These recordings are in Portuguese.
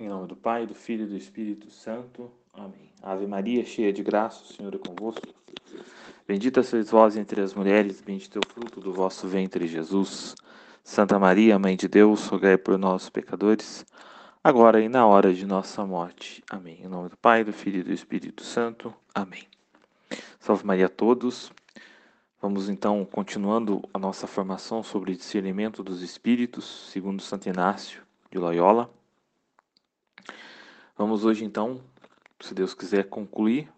Em nome do Pai, do Filho e do Espírito Santo. Amém. Ave Maria, cheia de graça, o Senhor é convosco. Bendita sois vós entre as mulheres, bendito é o fruto do vosso ventre, Jesus. Santa Maria, Mãe de Deus, rogai por nós, pecadores, agora e na hora de nossa morte. Amém. Em nome do Pai, do Filho e do Espírito Santo. Amém. Salve Maria a todos. Vamos então continuando a nossa formação sobre discernimento dos espíritos, segundo Santo Inácio de Loyola. Vamos hoje então, se Deus quiser, concluir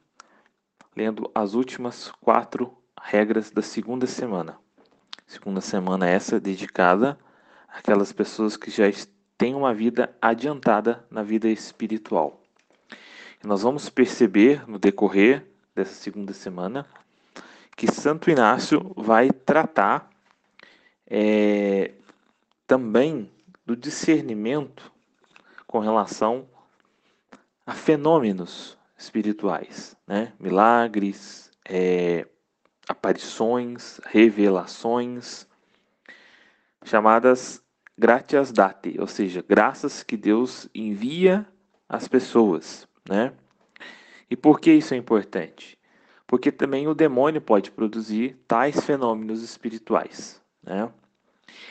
lendo as últimas quatro regras da segunda semana. Segunda semana essa dedicada àquelas pessoas que já têm uma vida adiantada na vida espiritual. E nós vamos perceber no decorrer dessa segunda semana que Santo Inácio vai tratar é, também do discernimento com relação a fenômenos espirituais, né? milagres, é, aparições, revelações, chamadas gratias date, ou seja, graças que Deus envia às pessoas, né? E por que isso é importante? Porque também o demônio pode produzir tais fenômenos espirituais, né?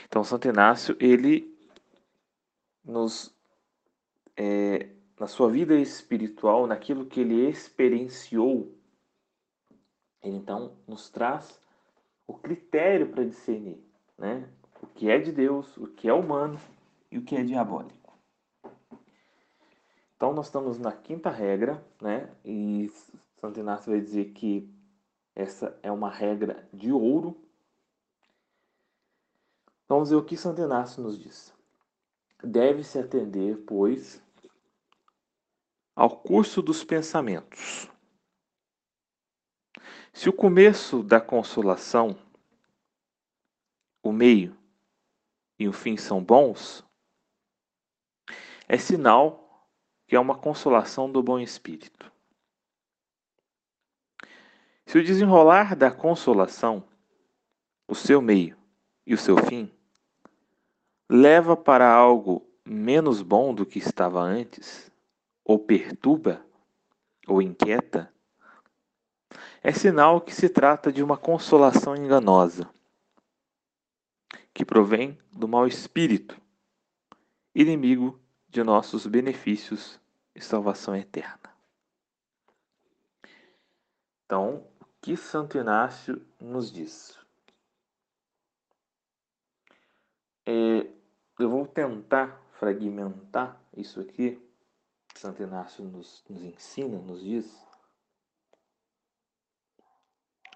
Então, Santo Inácio, ele nos é, na sua vida espiritual, naquilo que ele experienciou, ele então nos traz o critério para discernir, né? O que é de Deus, o que é humano e o que é diabólico. Então nós estamos na quinta regra, né? E Santo Inácio vai dizer que essa é uma regra de ouro. Vamos ver o que Santo Inácio nos diz. Deve-se atender, pois, ao curso dos pensamentos. Se o começo da consolação, o meio e o fim são bons, é sinal que é uma consolação do bom espírito. Se o desenrolar da consolação, o seu meio e o seu fim, leva para algo menos bom do que estava antes, ou perturba ou inquieta, é sinal que se trata de uma consolação enganosa, que provém do mau espírito, inimigo de nossos benefícios e salvação eterna. Então, o que Santo Inácio nos diz? É, eu vou tentar fragmentar isso aqui Santo Inácio nos, nos ensina, nos diz,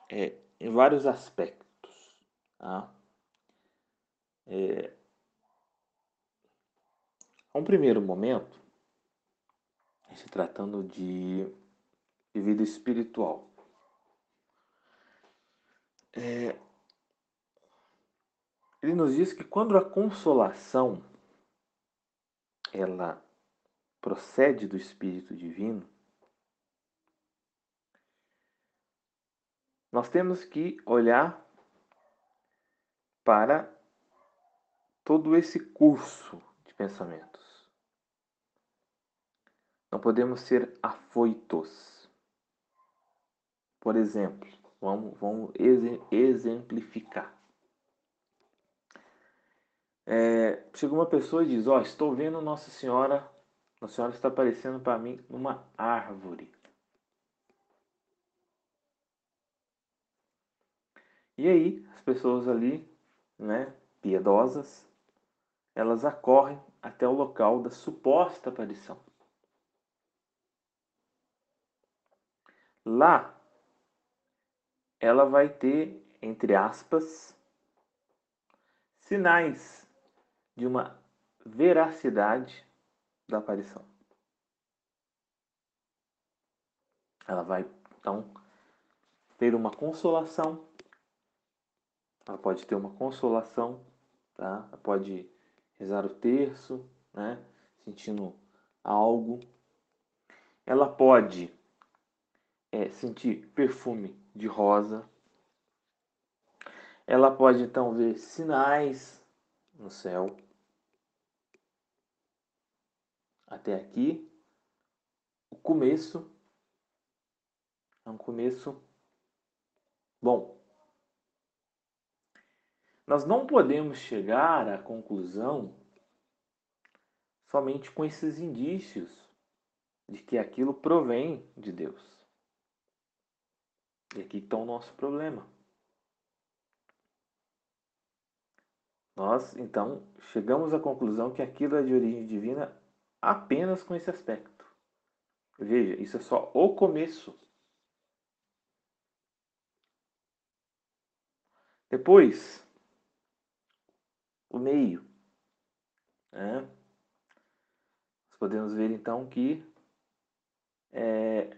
é, em vários aspectos. Tá? É, um primeiro momento, se tratando de, de vida espiritual, é, ele nos diz que quando a consolação ela procede do Espírito Divino, nós temos que olhar para todo esse curso de pensamentos. Não podemos ser afoitos. Por exemplo, vamos, vamos exemplificar. É, chega uma pessoa e diz: Ó, oh, estou vendo Nossa Senhora a senhora está aparecendo para mim numa árvore. E aí, as pessoas ali, né, piedosas, elas acorrem até o local da suposta aparição. Lá, ela vai ter, entre aspas, sinais de uma veracidade da aparição. Ela vai então ter uma consolação. Ela pode ter uma consolação, tá? Ela pode rezar o terço, né? Sentindo algo. Ela pode é, sentir perfume de rosa. Ela pode então ver sinais no céu. Até aqui, o começo é um começo bom. Nós não podemos chegar à conclusão somente com esses indícios de que aquilo provém de Deus. E aqui está o nosso problema. Nós, então, chegamos à conclusão que aquilo é de origem divina apenas com esse aspecto. Veja, isso é só o começo. Depois, o meio. Né? Nós podemos ver então que é,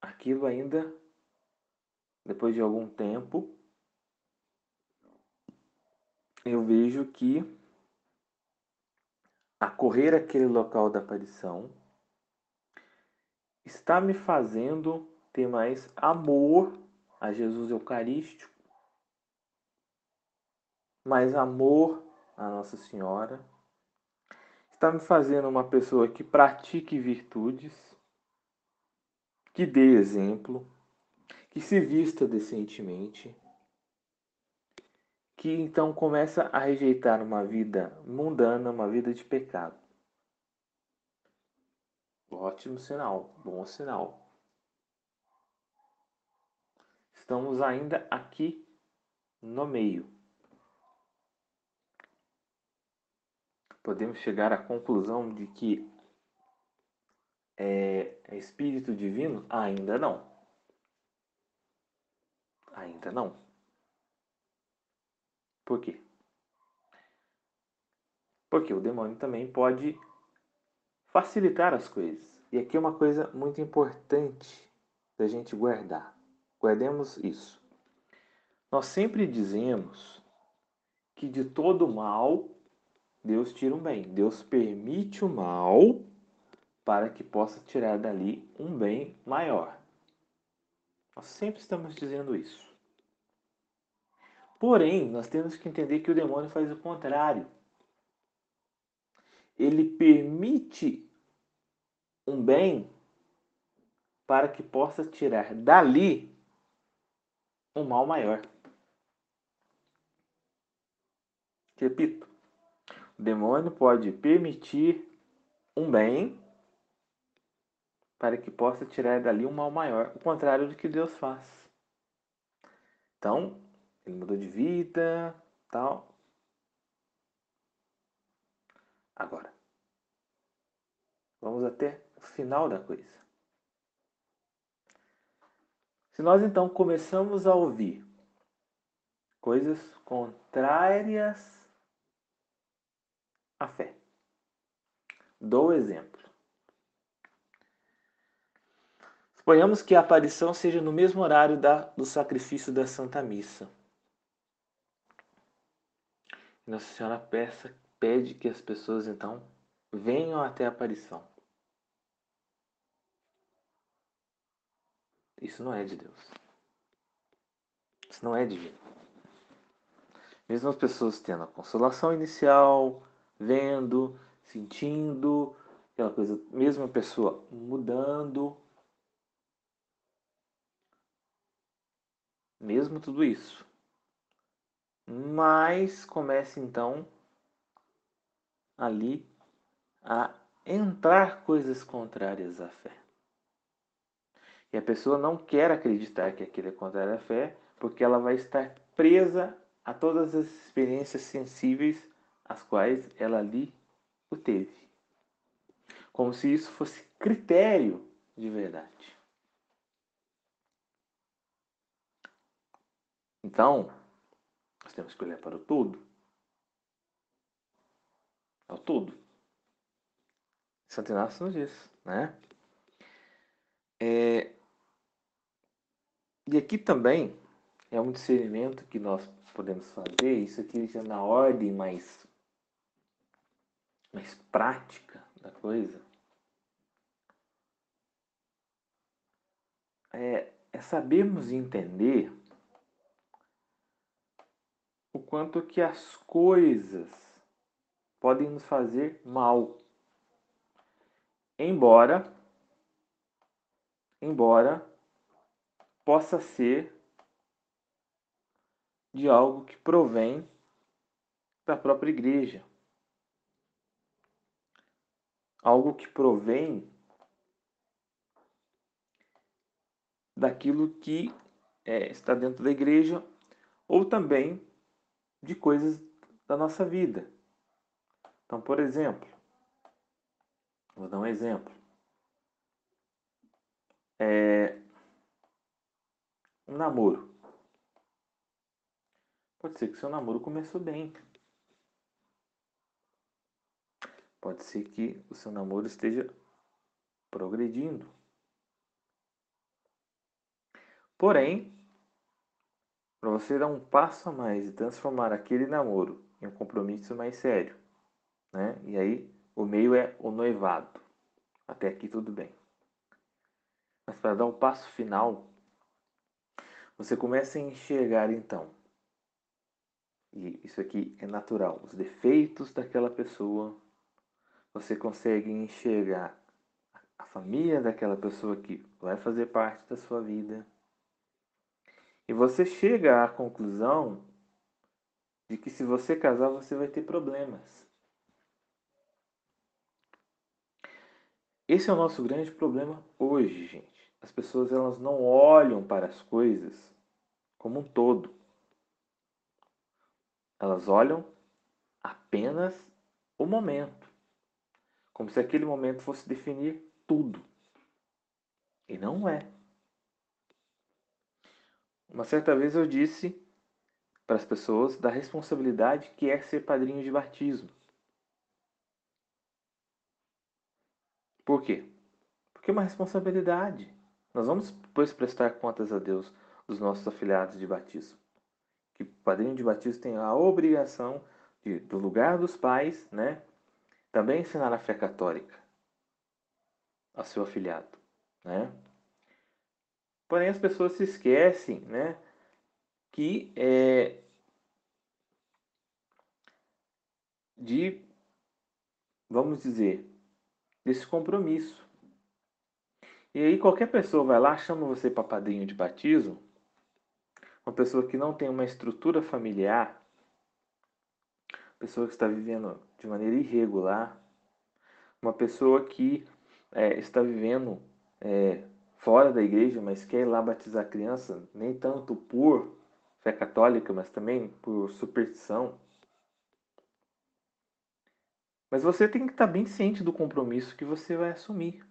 aquilo ainda, depois de algum tempo, eu vejo que a correr aquele local da aparição está me fazendo ter mais amor a Jesus Eucarístico, mais amor a Nossa Senhora, está me fazendo uma pessoa que pratique virtudes, que dê exemplo, que se vista decentemente, que então começa a rejeitar uma vida mundana, uma vida de pecado. Ótimo sinal, bom sinal. Estamos ainda aqui no meio. Podemos chegar à conclusão de que é, é espírito divino? Ainda não. Ainda não. Por quê? Porque o demônio também pode facilitar as coisas. E aqui é uma coisa muito importante da gente guardar. Guardemos isso. Nós sempre dizemos que de todo mal Deus tira um bem. Deus permite o mal para que possa tirar dali um bem maior. Nós sempre estamos dizendo isso. Porém, nós temos que entender que o demônio faz o contrário. Ele permite um bem para que possa tirar dali um mal maior. Repito, o demônio pode permitir um bem para que possa tirar dali um mal maior, o contrário do que Deus faz. Então, ele mudou de vida, tal. Agora, vamos até o final da coisa. Se nós então começamos a ouvir coisas contrárias à fé, dou exemplo. Suponhamos que a aparição seja no mesmo horário da, do sacrifício da Santa Missa. Nossa Senhora peça, pede que as pessoas então venham até a aparição. Isso não é de Deus. Isso não é divino. Mesmo as pessoas tendo a consolação inicial, vendo, sentindo, aquela coisa, mesmo a pessoa mudando, mesmo tudo isso, mas comece então ali a entrar coisas contrárias à fé. E a pessoa não quer acreditar que aquilo é contrário à fé, porque ela vai estar presa a todas as experiências sensíveis as quais ela ali o teve. Como se isso fosse critério de verdade. Então, nós temos que olhar para o todo. É o todo. Santo Inácio nos diz, né? É... E aqui também é um discernimento que nós podemos fazer, isso aqui já na ordem mais, mais prática da coisa. É, é sabermos entender o quanto que as coisas podem nos fazer mal. embora embora possa ser de algo que provém da própria igreja. Algo que provém daquilo que é, está dentro da igreja ou também de coisas da nossa vida. Então, por exemplo, vou dar um exemplo. É, um namoro. Pode ser que seu namoro começou bem. Pode ser que o seu namoro esteja progredindo. Porém, para você dar um passo a mais e transformar aquele namoro em um compromisso mais sério, né? E aí o meio é o noivado. Até aqui tudo bem. Mas para dar o passo final, você começa a enxergar então, e isso aqui é natural, os defeitos daquela pessoa, você consegue enxergar a família daquela pessoa que vai fazer parte da sua vida. E você chega à conclusão de que se você casar, você vai ter problemas. Esse é o nosso grande problema hoje, gente. As pessoas elas não olham para as coisas como um todo. Elas olham apenas o momento. Como se aquele momento fosse definir tudo. E não é. Uma certa vez eu disse para as pessoas da responsabilidade que é ser padrinho de batismo. Por quê? Porque é uma responsabilidade. Nós vamos depois prestar contas a Deus dos nossos afiliados de batismo. Que o padrinho de batismo tem a obrigação de, do lugar dos pais, né, também ensinar a fé católica ao seu afiliado, né? Porém, as pessoas se esquecem, né, que é de, vamos dizer, desse compromisso. E aí qualquer pessoa vai lá, chama você para padrinho de batismo, uma pessoa que não tem uma estrutura familiar, pessoa que está vivendo de maneira irregular, uma pessoa que é, está vivendo é, fora da igreja, mas quer ir lá batizar a criança, nem tanto por fé católica, mas também por superstição. Mas você tem que estar bem ciente do compromisso que você vai assumir.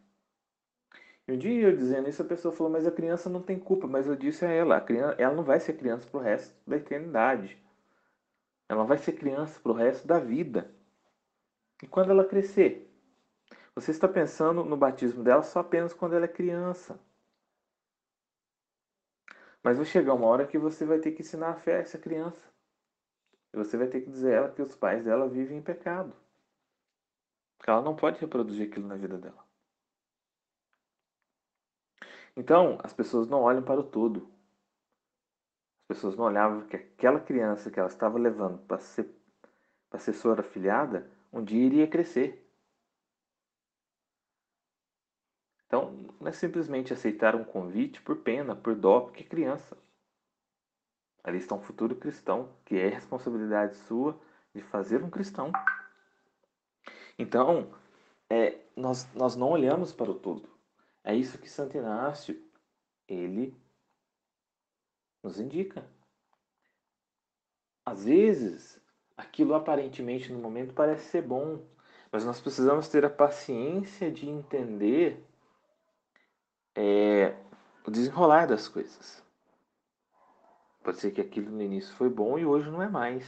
E um dia eu dizendo isso, a pessoa falou, mas a criança não tem culpa. Mas eu disse a ela, a criança, ela não vai ser criança para o resto da eternidade. Ela vai ser criança para o resto da vida. E quando ela crescer? Você está pensando no batismo dela só apenas quando ela é criança. Mas vai chegar uma hora que você vai ter que ensinar a fé a essa criança. E você vai ter que dizer a ela que os pais dela vivem em pecado. Que ela não pode reproduzir aquilo na vida dela. Então, as pessoas não olham para o todo pessoas não olhavam que aquela criança que ela estava levando para ser, para ser sua afilhada, um dia iria crescer. Então, não é simplesmente aceitar um convite por pena, por dó, porque é criança. Ali está um futuro cristão, que é responsabilidade sua de fazer um cristão. Então, é, nós, nós não olhamos para o todo. É isso que Santo Inácio, ele nos indica. Às vezes, aquilo aparentemente no momento parece ser bom, mas nós precisamos ter a paciência de entender é, o desenrolar das coisas. Pode ser que aquilo no início foi bom e hoje não é mais.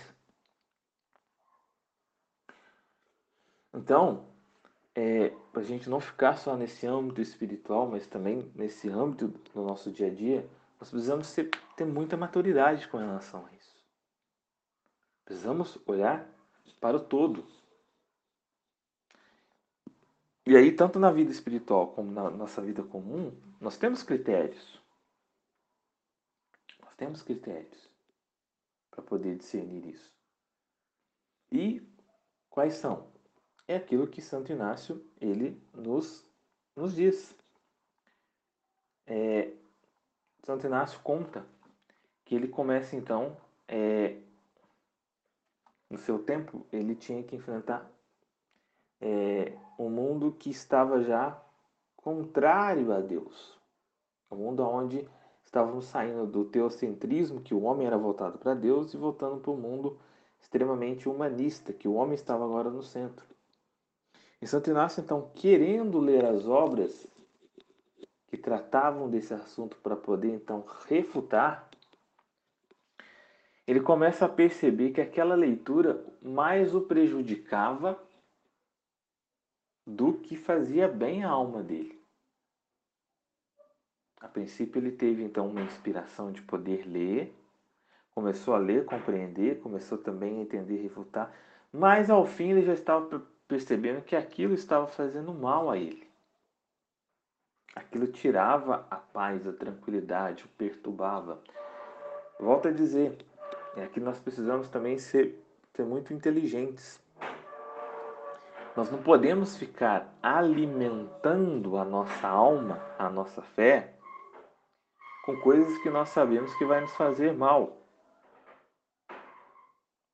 Então, é, para a gente não ficar só nesse âmbito espiritual, mas também nesse âmbito do nosso dia a dia, nós precisamos ter, ter muita maturidade com relação a isso. Precisamos olhar para o todo. E aí, tanto na vida espiritual como na nossa vida comum, nós temos critérios. Nós temos critérios para poder discernir isso. E quais são? é aquilo que Santo Inácio ele nos, nos diz. É, Santo Inácio conta que ele começa então é, no seu tempo ele tinha que enfrentar é, um mundo que estava já contrário a Deus, um mundo onde estávamos saindo do teocentrismo que o homem era voltado para Deus e voltando para o mundo extremamente humanista que o homem estava agora no centro. E Santo Inácio então querendo ler as obras que tratavam desse assunto para poder então refutar ele começa a perceber que aquela leitura mais o prejudicava do que fazia bem à alma dele. A princípio, ele teve então uma inspiração de poder ler, começou a ler, compreender, começou também a entender e refutar, mas ao fim ele já estava percebendo que aquilo estava fazendo mal a ele. Aquilo tirava a paz, a tranquilidade, o perturbava. Volto a dizer, é que nós precisamos também ser, ser muito inteligentes. Nós não podemos ficar alimentando a nossa alma, a nossa fé, com coisas que nós sabemos que vai nos fazer mal.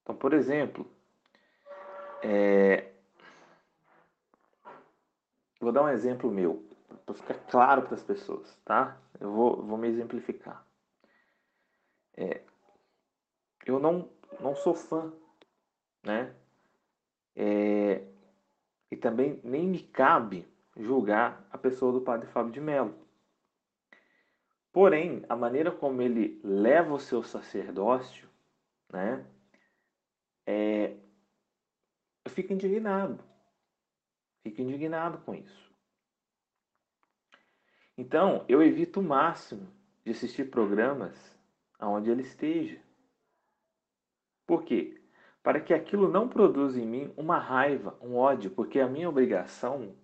Então, por exemplo, é... vou dar um exemplo meu, para ficar claro para as pessoas, tá? Eu vou, vou me exemplificar. É, eu não, não sou fã, né? É, e também nem me cabe julgar a pessoa do Padre Fábio de Mello. Porém, a maneira como ele leva o seu sacerdócio, né? É, eu fico indignado. Fico indignado com isso. Então, eu evito o máximo de assistir programas aonde ele esteja. Por quê? Para que aquilo não produza em mim uma raiva, um ódio, porque a minha obrigação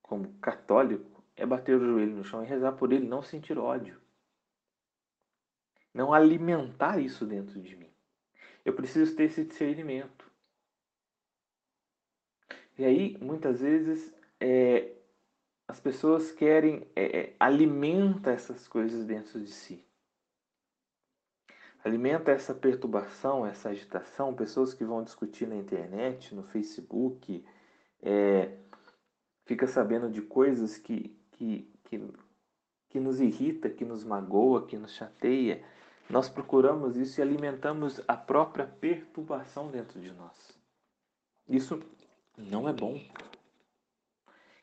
como católico é bater o joelho no chão e rezar por ele, não sentir ódio. Não alimentar isso dentro de mim. Eu preciso ter esse discernimento. E aí, muitas vezes, é, as pessoas querem, é, é, alimenta essas coisas dentro de si alimenta essa perturbação, essa agitação, pessoas que vão discutir na internet, no Facebook, é, fica sabendo de coisas que, que, que, que nos irrita, que nos magoa, que nos chateia. Nós procuramos isso e alimentamos a própria perturbação dentro de nós. Isso não é bom.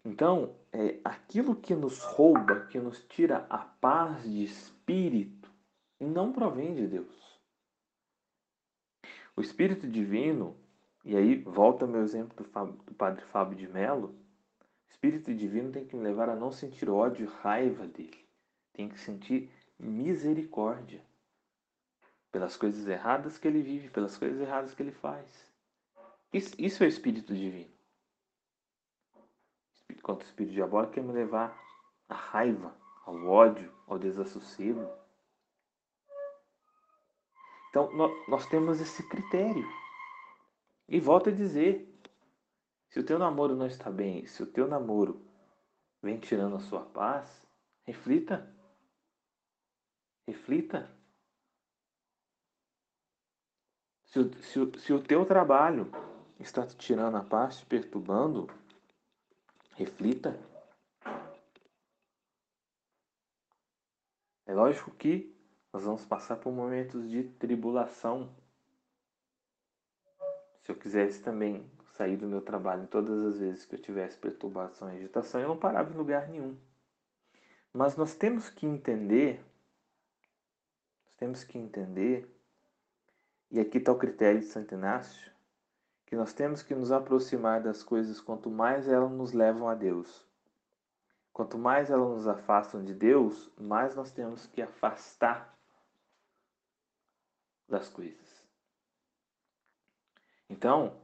Então, é, aquilo que nos rouba, que nos tira a paz de espírito, não provém de Deus. O Espírito Divino, e aí volta meu exemplo do, Fábio, do Padre Fábio de Mello, o Espírito Divino tem que me levar a não sentir ódio e raiva dele. Tem que sentir misericórdia pelas coisas erradas que ele vive, pelas coisas erradas que ele faz. Isso, isso é o Espírito Divino. Enquanto o Espírito Diabólico quer me levar à raiva, ao ódio, ao desassossego. Então, nós temos esse critério. E volto a dizer: se o teu namoro não está bem, se o teu namoro vem tirando a sua paz, reflita. Reflita. Se o, se, se o teu trabalho está te tirando a paz, te perturbando, reflita. É lógico que nós vamos passar por momentos de tribulação. Se eu quisesse também sair do meu trabalho todas as vezes que eu tivesse perturbação e agitação, eu não parava em lugar nenhum. Mas nós temos que entender, nós temos que entender, e aqui está o critério de Santo Inácio, que nós temos que nos aproximar das coisas quanto mais elas nos levam a Deus. Quanto mais elas nos afastam de Deus, mais nós temos que afastar das coisas. Então,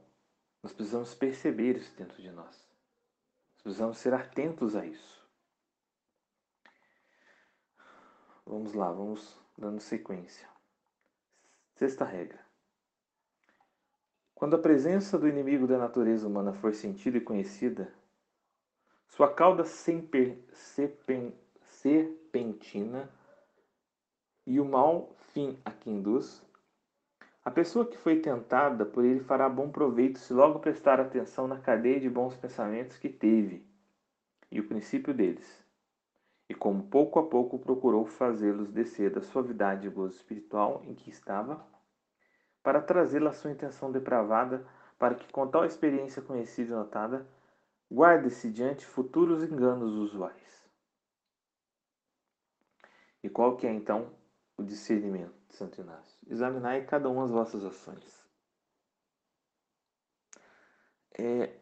nós precisamos perceber isso dentro de nós. Nós precisamos ser atentos a isso. Vamos lá, vamos dando sequência. Sexta regra. Quando a presença do inimigo da natureza humana for sentida e conhecida, sua cauda serpentina e o mau fim a que induz, a pessoa que foi tentada por ele fará bom proveito se logo prestar atenção na cadeia de bons pensamentos que teve e o princípio deles, e como pouco a pouco procurou fazê-los descer da suavidade e gozo espiritual em que estava, para trazê-la à sua intenção depravada, para que com tal experiência conhecida e notada, guarde-se diante futuros enganos usuais. E qual que é então o discernimento de Santo Inácio? Examinai cada uma as vossas ações. É,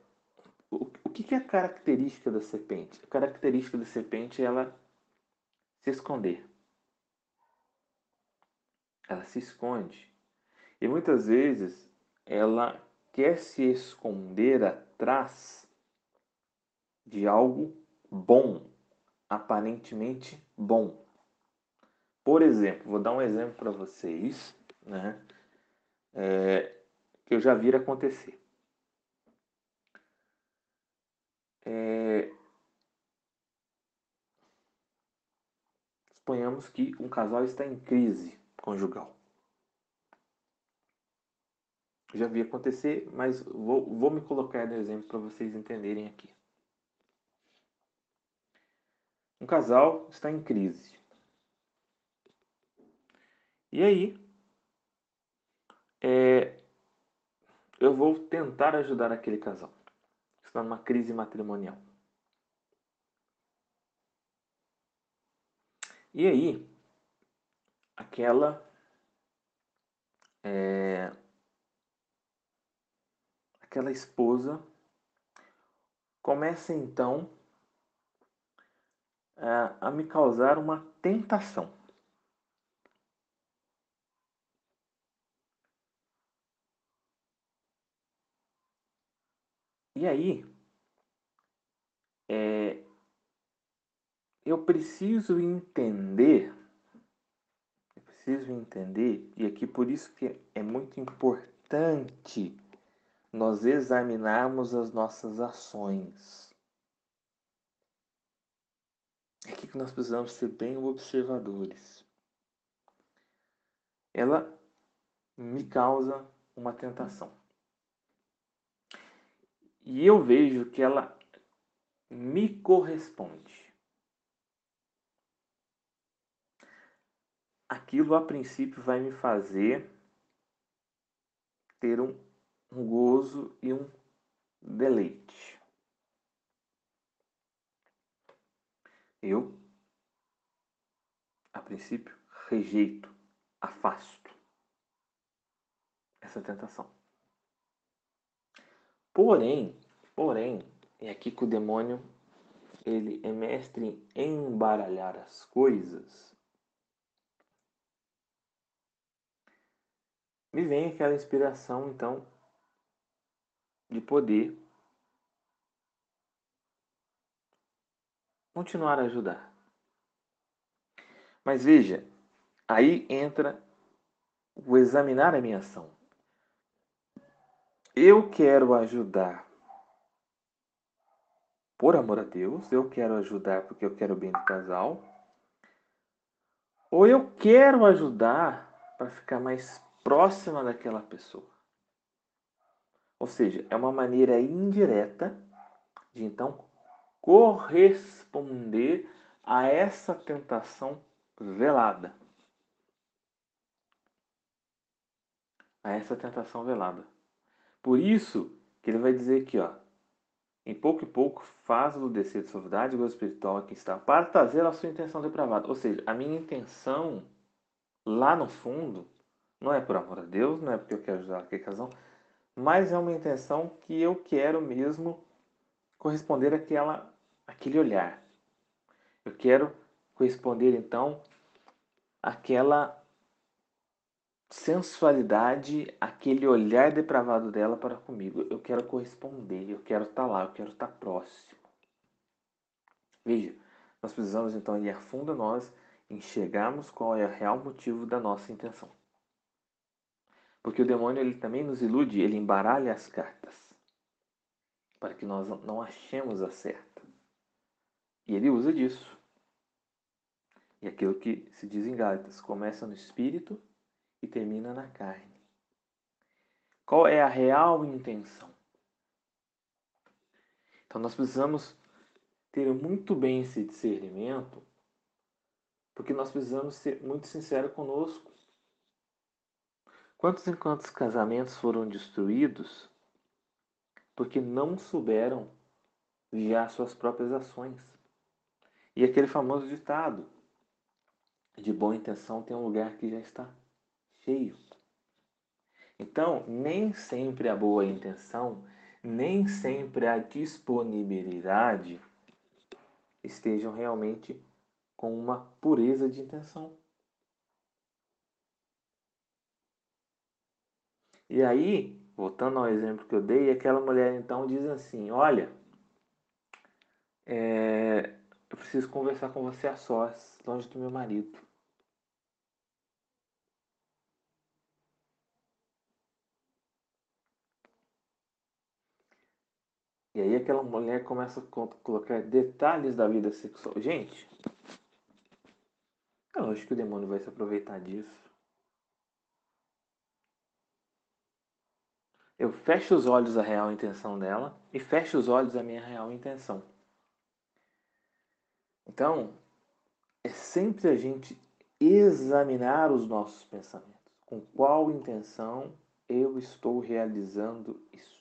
o, o que, que é a característica da serpente? A característica da serpente é ela se esconder. Ela se esconde. E muitas vezes ela quer se esconder atrás de algo bom, aparentemente bom. Por exemplo, vou dar um exemplo para vocês, né? É, que eu já vi acontecer. É, suponhamos que um casal está em crise conjugal. Já vi acontecer, mas vou, vou me colocar no exemplo para vocês entenderem aqui. Um casal está em crise. E aí, é, eu vou tentar ajudar aquele casal que está numa crise matrimonial. E aí, aquela é, aquela esposa começa então a, a me causar uma tentação. E aí, é, eu preciso entender, eu preciso entender, e aqui por isso que é muito importante nós examinarmos as nossas ações. É aqui que nós precisamos ser bem observadores. Ela me causa uma tentação. E eu vejo que ela me corresponde. Aquilo a princípio vai me fazer ter um, um gozo e um deleite. Eu, a princípio, rejeito, afasto essa tentação. Porém, porém, é aqui que o demônio ele é mestre em embaralhar as coisas. Me vem aquela inspiração, então, de poder continuar a ajudar. Mas veja, aí entra o examinar a minha ação. Eu quero ajudar por amor a Deus, eu quero ajudar porque eu quero o bem do casal, ou eu quero ajudar para ficar mais próxima daquela pessoa. Ou seja, é uma maneira indireta de então corresponder a essa tentação velada. A essa tentação velada. Por isso que ele vai dizer aqui, ó, em pouco e pouco faz-o descer de suavidade e espiritual aqui está, para trazer a sua intenção depravada. Ou seja, a minha intenção, lá no fundo, não é por amor a Deus, não é porque eu quero ajudar aquele casal, mas é uma intenção que eu quero mesmo corresponder àquela, àquele olhar. Eu quero corresponder, então, àquela sensualidade, aquele olhar depravado dela para comigo. Eu quero corresponder, eu quero estar lá, eu quero estar próximo. Veja, nós precisamos então ir a fundo nós enxergarmos qual é o real motivo da nossa intenção. Porque o demônio ele também nos ilude, ele embaralha as cartas para que nós não achemos a certa. E ele usa disso. E aquilo que se diz em Gálatas, começa no espírito e termina na carne. Qual é a real intenção? Então nós precisamos ter muito bem esse discernimento, porque nós precisamos ser muito sinceros conosco. Quantos e quantos casamentos foram destruídos porque não souberam vigiar suas próprias ações? E aquele famoso ditado: de boa intenção tem um lugar que já está cheio. Então, nem sempre a boa intenção, nem sempre a disponibilidade estejam realmente com uma pureza de intenção. E aí, voltando ao exemplo que eu dei, aquela mulher então diz assim: Olha, é, eu preciso conversar com você a sós, longe do meu marido. E aí aquela mulher começa a colocar detalhes da vida sexual. Gente, é lógico que o demônio vai se aproveitar disso. Eu fecho os olhos à real intenção dela e fecho os olhos à minha real intenção. Então, é sempre a gente examinar os nossos pensamentos. Com qual intenção eu estou realizando isso?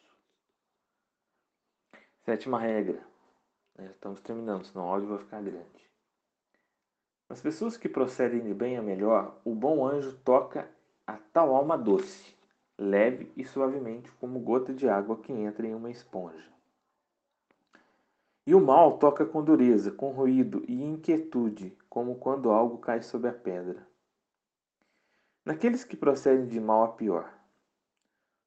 Sétima regra. É, estamos terminando, senão o áudio vai ficar grande. Nas pessoas que procedem de bem a melhor, o bom anjo toca a tal alma doce, leve e suavemente como gota de água que entra em uma esponja. E o mal toca com dureza, com ruído e inquietude, como quando algo cai sobre a pedra. Naqueles que procedem de mal a pior,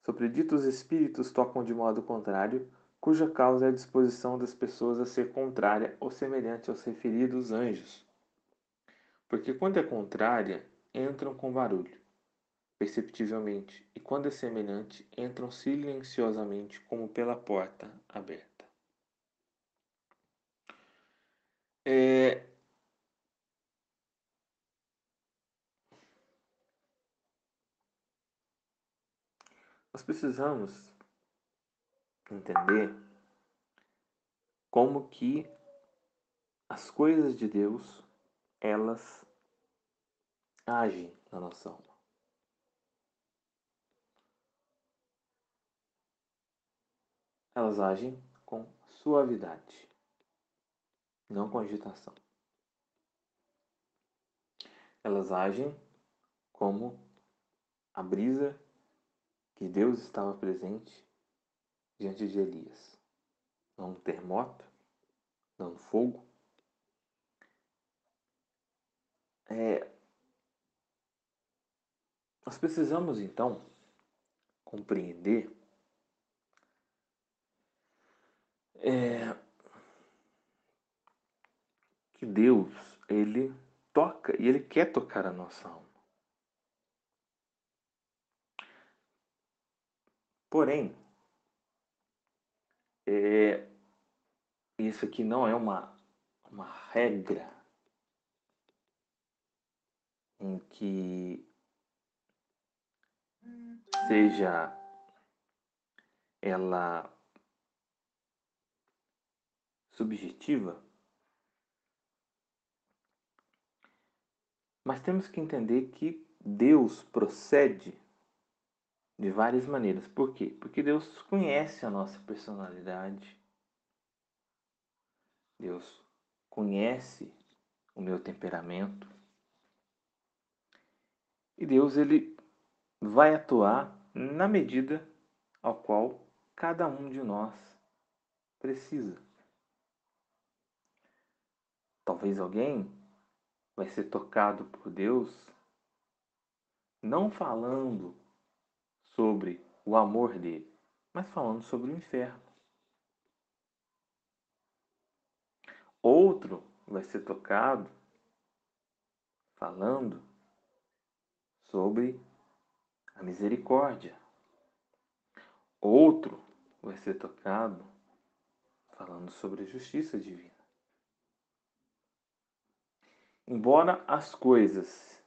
sopreditos espíritos tocam de modo contrário, cuja causa é a disposição das pessoas a ser contrária ou semelhante aos referidos anjos. Porque quando é contrária, entram com barulho, perceptivelmente, e quando é semelhante, entram silenciosamente, como pela porta aberta. É... Nós precisamos entender como que as coisas de Deus elas agem na nossa alma. Elas agem com suavidade, não com agitação. Elas agem como a brisa que Deus estava presente diante de Elias. Não no terremoto, não no fogo. É, nós precisamos então compreender é, que Deus ele toca e ele quer tocar a nossa alma. Porém, é, isso aqui não é uma, uma regra em que seja ela subjetiva, mas temos que entender que Deus procede de várias maneiras. Por quê? Porque Deus conhece a nossa personalidade. Deus conhece o meu temperamento. E Deus ele vai atuar na medida ao qual cada um de nós precisa. Talvez alguém vai ser tocado por Deus não falando sobre o amor dele, mas falando sobre o inferno. Outro vai ser tocado falando sobre a misericórdia. Outro vai ser tocado falando sobre a justiça divina. Embora as coisas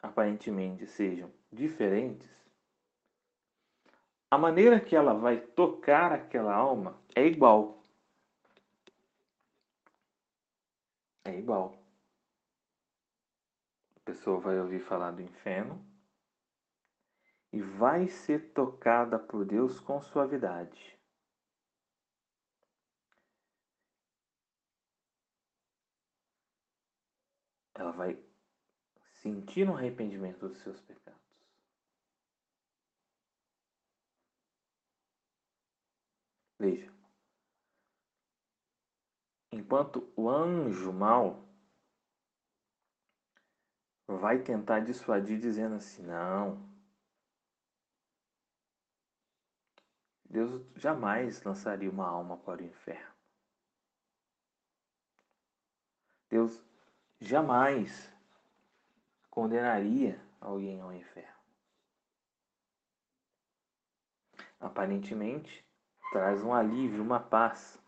aparentemente sejam diferentes, a maneira que ela vai tocar aquela alma é igual. É igual. A pessoa vai ouvir falar do inferno e vai ser tocada por Deus com suavidade. Ela vai sentir um arrependimento dos seus pecados. Veja, enquanto o anjo mau vai tentar dissuadir dizendo assim: não, Deus jamais lançaria uma alma para o inferno. Deus jamais condenaria alguém ao inferno. Aparentemente, traz um alívio, uma paz.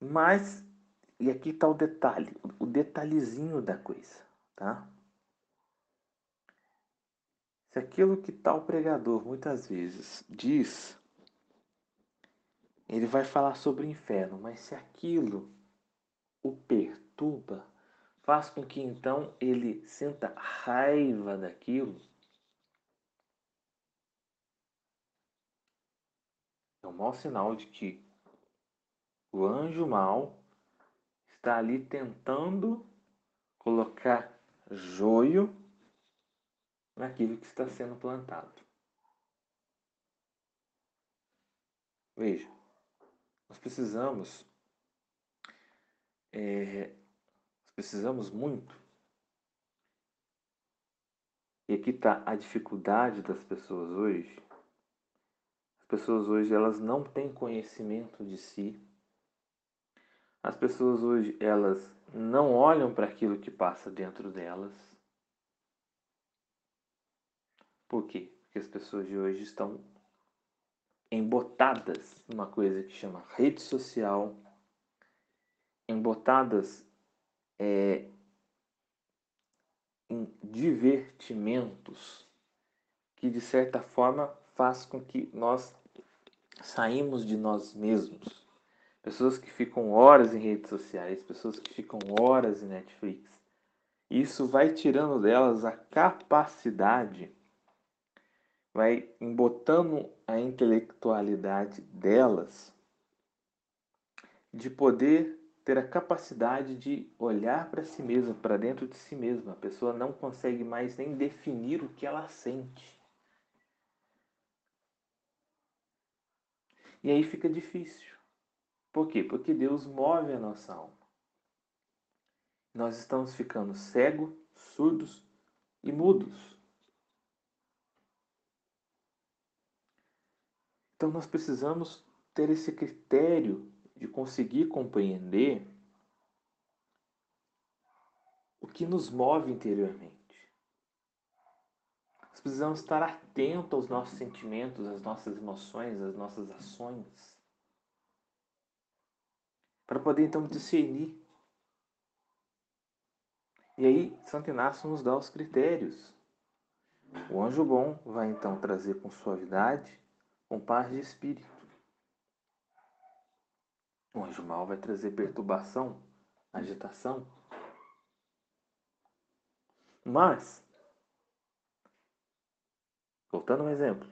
Mas, e aqui está o detalhe, o detalhezinho da coisa, tá? Se aquilo que tal pregador muitas vezes diz, ele vai falar sobre o inferno, mas se aquilo o perturba, faz com que então ele sinta raiva daquilo, é um mau sinal de que o anjo mau está ali tentando colocar joio naquilo que está sendo plantado. Veja, nós precisamos, é, precisamos muito. E aqui está a dificuldade das pessoas hoje. As pessoas hoje elas não têm conhecimento de si. As pessoas hoje elas não olham para aquilo que passa dentro delas. Por quê? Porque as pessoas de hoje estão embotadas numa coisa que chama rede social, embotadas é, em divertimentos que de certa forma faz com que nós saímos de nós mesmos. Pessoas que ficam horas em redes sociais, pessoas que ficam horas em Netflix. Isso vai tirando delas a capacidade vai embotando a intelectualidade delas de poder ter a capacidade de olhar para si mesma, para dentro de si mesma. A pessoa não consegue mais nem definir o que ela sente. E aí fica difícil. Por quê? Porque Deus move a nossa alma. Nós estamos ficando cegos, surdos e mudos. Então nós precisamos ter esse critério de conseguir compreender o que nos move interiormente. Precisamos estar atentos aos nossos sentimentos, às nossas emoções, às nossas ações, para poder então discernir. E aí, Santo Inácio nos dá os critérios. O anjo bom vai então trazer com suavidade com paz de espírito. O anjo mau vai trazer perturbação, agitação. Mas, voltando um exemplo,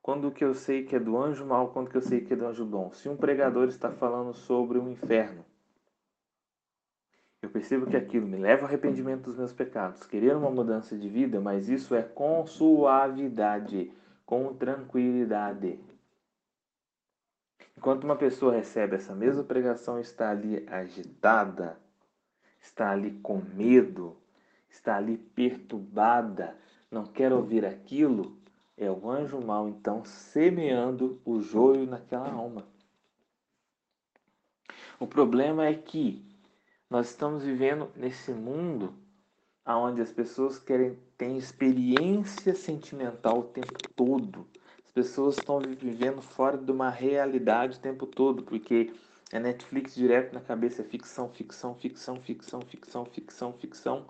quando que eu sei que é do anjo mau, quando que eu sei que é do anjo bom? Se um pregador está falando sobre o inferno, eu percebo que aquilo me leva ao arrependimento dos meus pecados, querer uma mudança de vida, mas isso é com suavidade com tranquilidade. Enquanto uma pessoa recebe essa mesma pregação, está ali agitada, está ali com medo, está ali perturbada, não quer ouvir aquilo, é o anjo mau então semeando o joio naquela alma. O problema é que nós estamos vivendo nesse mundo aonde as pessoas querem ter experiência sentimental o tempo todo. As pessoas estão vivendo fora de uma realidade o tempo todo, porque é Netflix direto na cabeça, é ficção, ficção, ficção, ficção, ficção, ficção, ficção.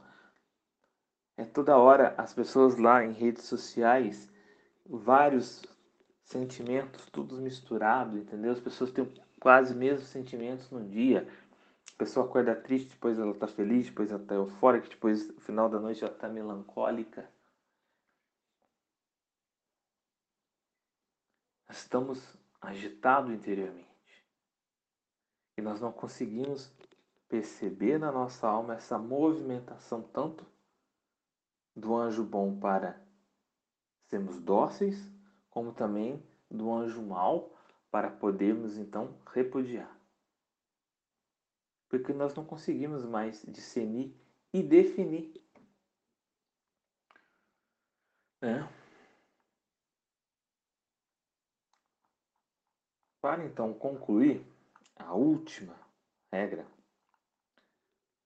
É toda hora as pessoas lá em redes sociais, vários sentimentos, tudo misturado, entendeu? As pessoas têm quase mesmos sentimentos no dia. A pessoa acorda triste, depois ela está feliz, depois ela está eufórica, depois no final da noite ela está melancólica. Estamos agitados interiormente. E nós não conseguimos perceber na nossa alma essa movimentação tanto do anjo bom para sermos dóceis, como também do anjo mau para podermos então repudiar. Porque nós não conseguimos mais discernir e definir. Né? Para então concluir, a última regra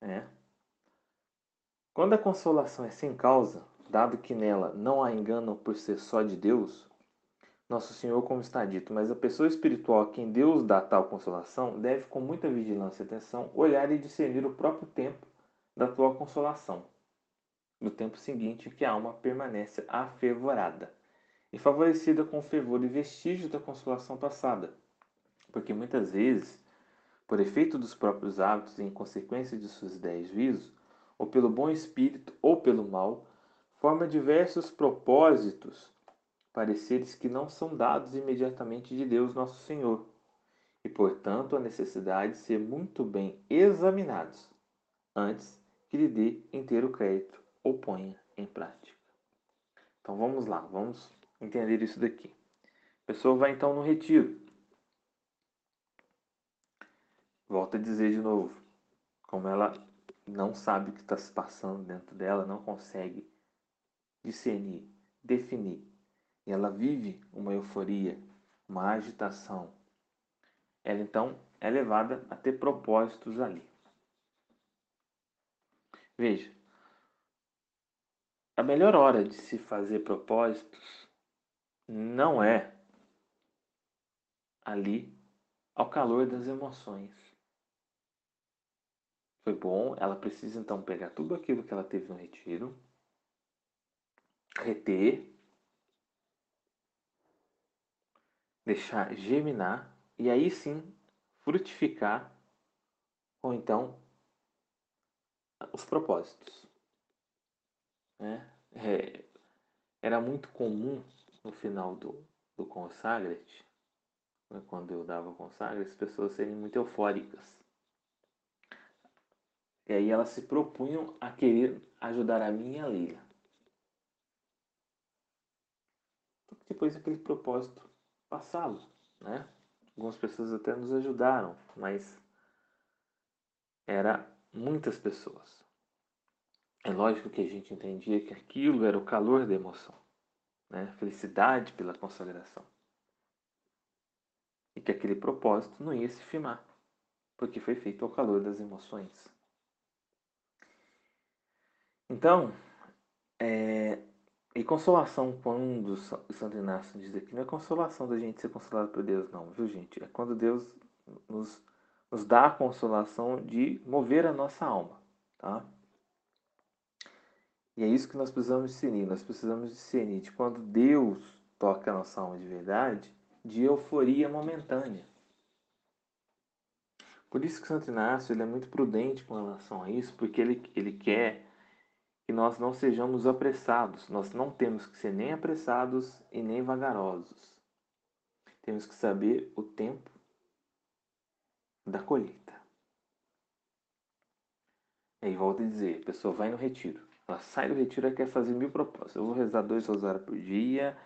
é quando a consolação é sem causa, dado que nela não há engano por ser só de Deus, nosso Senhor, como está dito, mas a pessoa espiritual a quem Deus dá tal consolação deve, com muita vigilância e atenção, olhar e discernir o próprio tempo da tua consolação, no tempo seguinte que a alma permanece afervorada e favorecida com o fervor e vestígios da consolação passada, porque muitas vezes, por efeito dos próprios hábitos e em consequência de suas ideias e ou pelo bom espírito ou pelo mal, forma diversos propósitos, pareceres que não são dados imediatamente de Deus nosso Senhor, e portanto a necessidade de ser muito bem examinados antes que lhe dê inteiro crédito ou ponha em prática. Então vamos lá, vamos entender isso daqui. A pessoa vai então no retiro. Volto a dizer de novo, como ela não sabe o que está se passando dentro dela, não consegue discernir, definir. E ela vive uma euforia, uma agitação. Ela então é levada a ter propósitos ali. Veja, a melhor hora de se fazer propósitos não é ali ao calor das emoções foi bom. Ela precisa então pegar tudo aquilo que ela teve no retiro, reter, deixar germinar e aí sim frutificar ou então os propósitos. Né? É, era muito comum no final do, do né, quando eu dava Consagret, as pessoas serem muito eufóricas. E aí elas se propunham a querer ajudar a mim e a Leila. Depois aquele propósito passado, né? Algumas pessoas até nos ajudaram, mas era muitas pessoas. É lógico que a gente entendia que aquilo era o calor da emoção, né? Felicidade pela consagração. E que aquele propósito não ia se firmar, porque foi feito ao calor das emoções. Então, é, e consolação, quando Santo Inácio diz aqui, não é consolação da gente ser consolado por Deus, não, viu gente? É quando Deus nos, nos dá a consolação de mover a nossa alma, tá? E é isso que nós precisamos discernir. Nós precisamos discernir de quando Deus toca a nossa alma de verdade, de euforia momentânea. Por isso que Santo Inácio ele é muito prudente com relação a isso, porque ele, ele quer que nós não sejamos apressados. Nós não temos que ser nem apressados e nem vagarosos. Temos que saber o tempo da colheita. E aí volta a dizer, a pessoa vai no retiro. Ela sai do retiro e quer fazer mil propósitos. Eu vou rezar dois rosários por dia,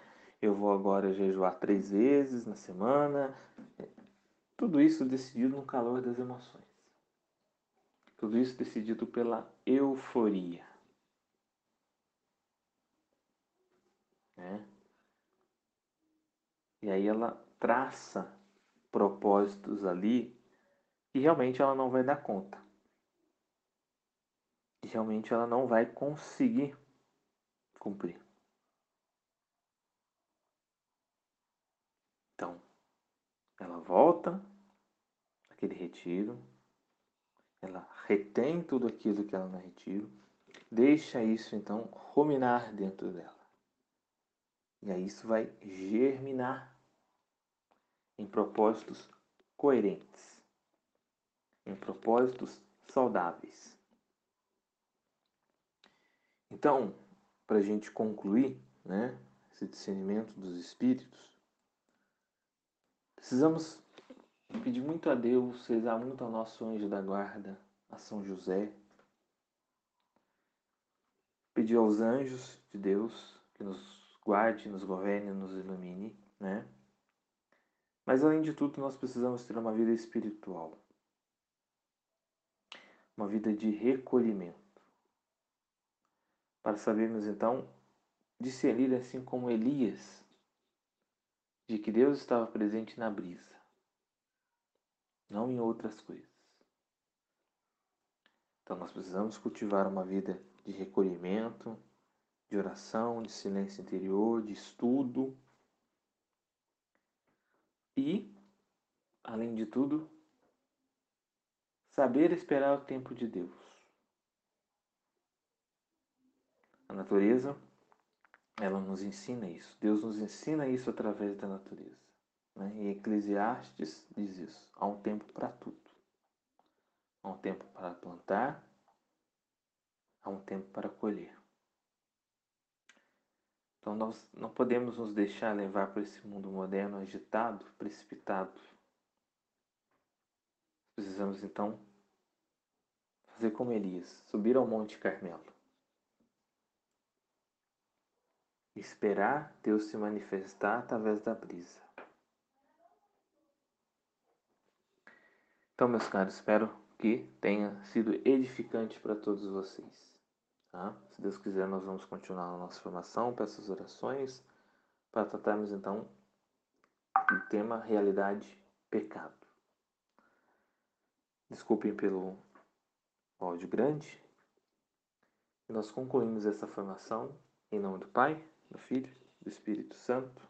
eu vou agora jejuar três vezes na semana. Tudo isso decidido no calor das emoções. Tudo isso decidido pela euforia. Né? E aí ela traça propósitos ali e realmente ela não vai dar conta. E realmente ela não vai conseguir cumprir. Então, ela volta aquele retiro, ela retém tudo aquilo que ela não retiro, deixa isso então ruminar dentro dela. E aí isso vai germinar em propósitos coerentes, em propósitos saudáveis. Então, para a gente concluir né, esse discernimento dos espíritos, precisamos pedir muito a Deus, rezar muito ao nosso anjo da guarda, a São José, pedir aos anjos de Deus que nos guarde, nos governe, nos ilumine, né? Mas além de tudo, nós precisamos ter uma vida espiritual, uma vida de recolhimento, para sabermos então discernir assim como Elias, de que Deus estava presente na brisa, não em outras coisas. Então nós precisamos cultivar uma vida de recolhimento, de oração, de silêncio interior, de estudo, e, além de tudo, saber esperar o tempo de Deus. A natureza, ela nos ensina isso. Deus nos ensina isso através da natureza. Né? E Eclesiastes diz isso. Há um tempo para tudo. Há um tempo para plantar, há um tempo para colher. Então nós não podemos nos deixar levar por esse mundo moderno agitado, precipitado. Precisamos então fazer como Elias, subir ao Monte Carmelo. Esperar Deus se manifestar através da brisa. Então, meus caros, espero que tenha sido edificante para todos vocês. Tá? Se Deus quiser, nós vamos continuar a nossa formação, peço as orações, para tratarmos então do tema realidade pecado. Desculpem pelo áudio grande. Nós concluímos essa formação em nome do Pai, do Filho, do Espírito Santo.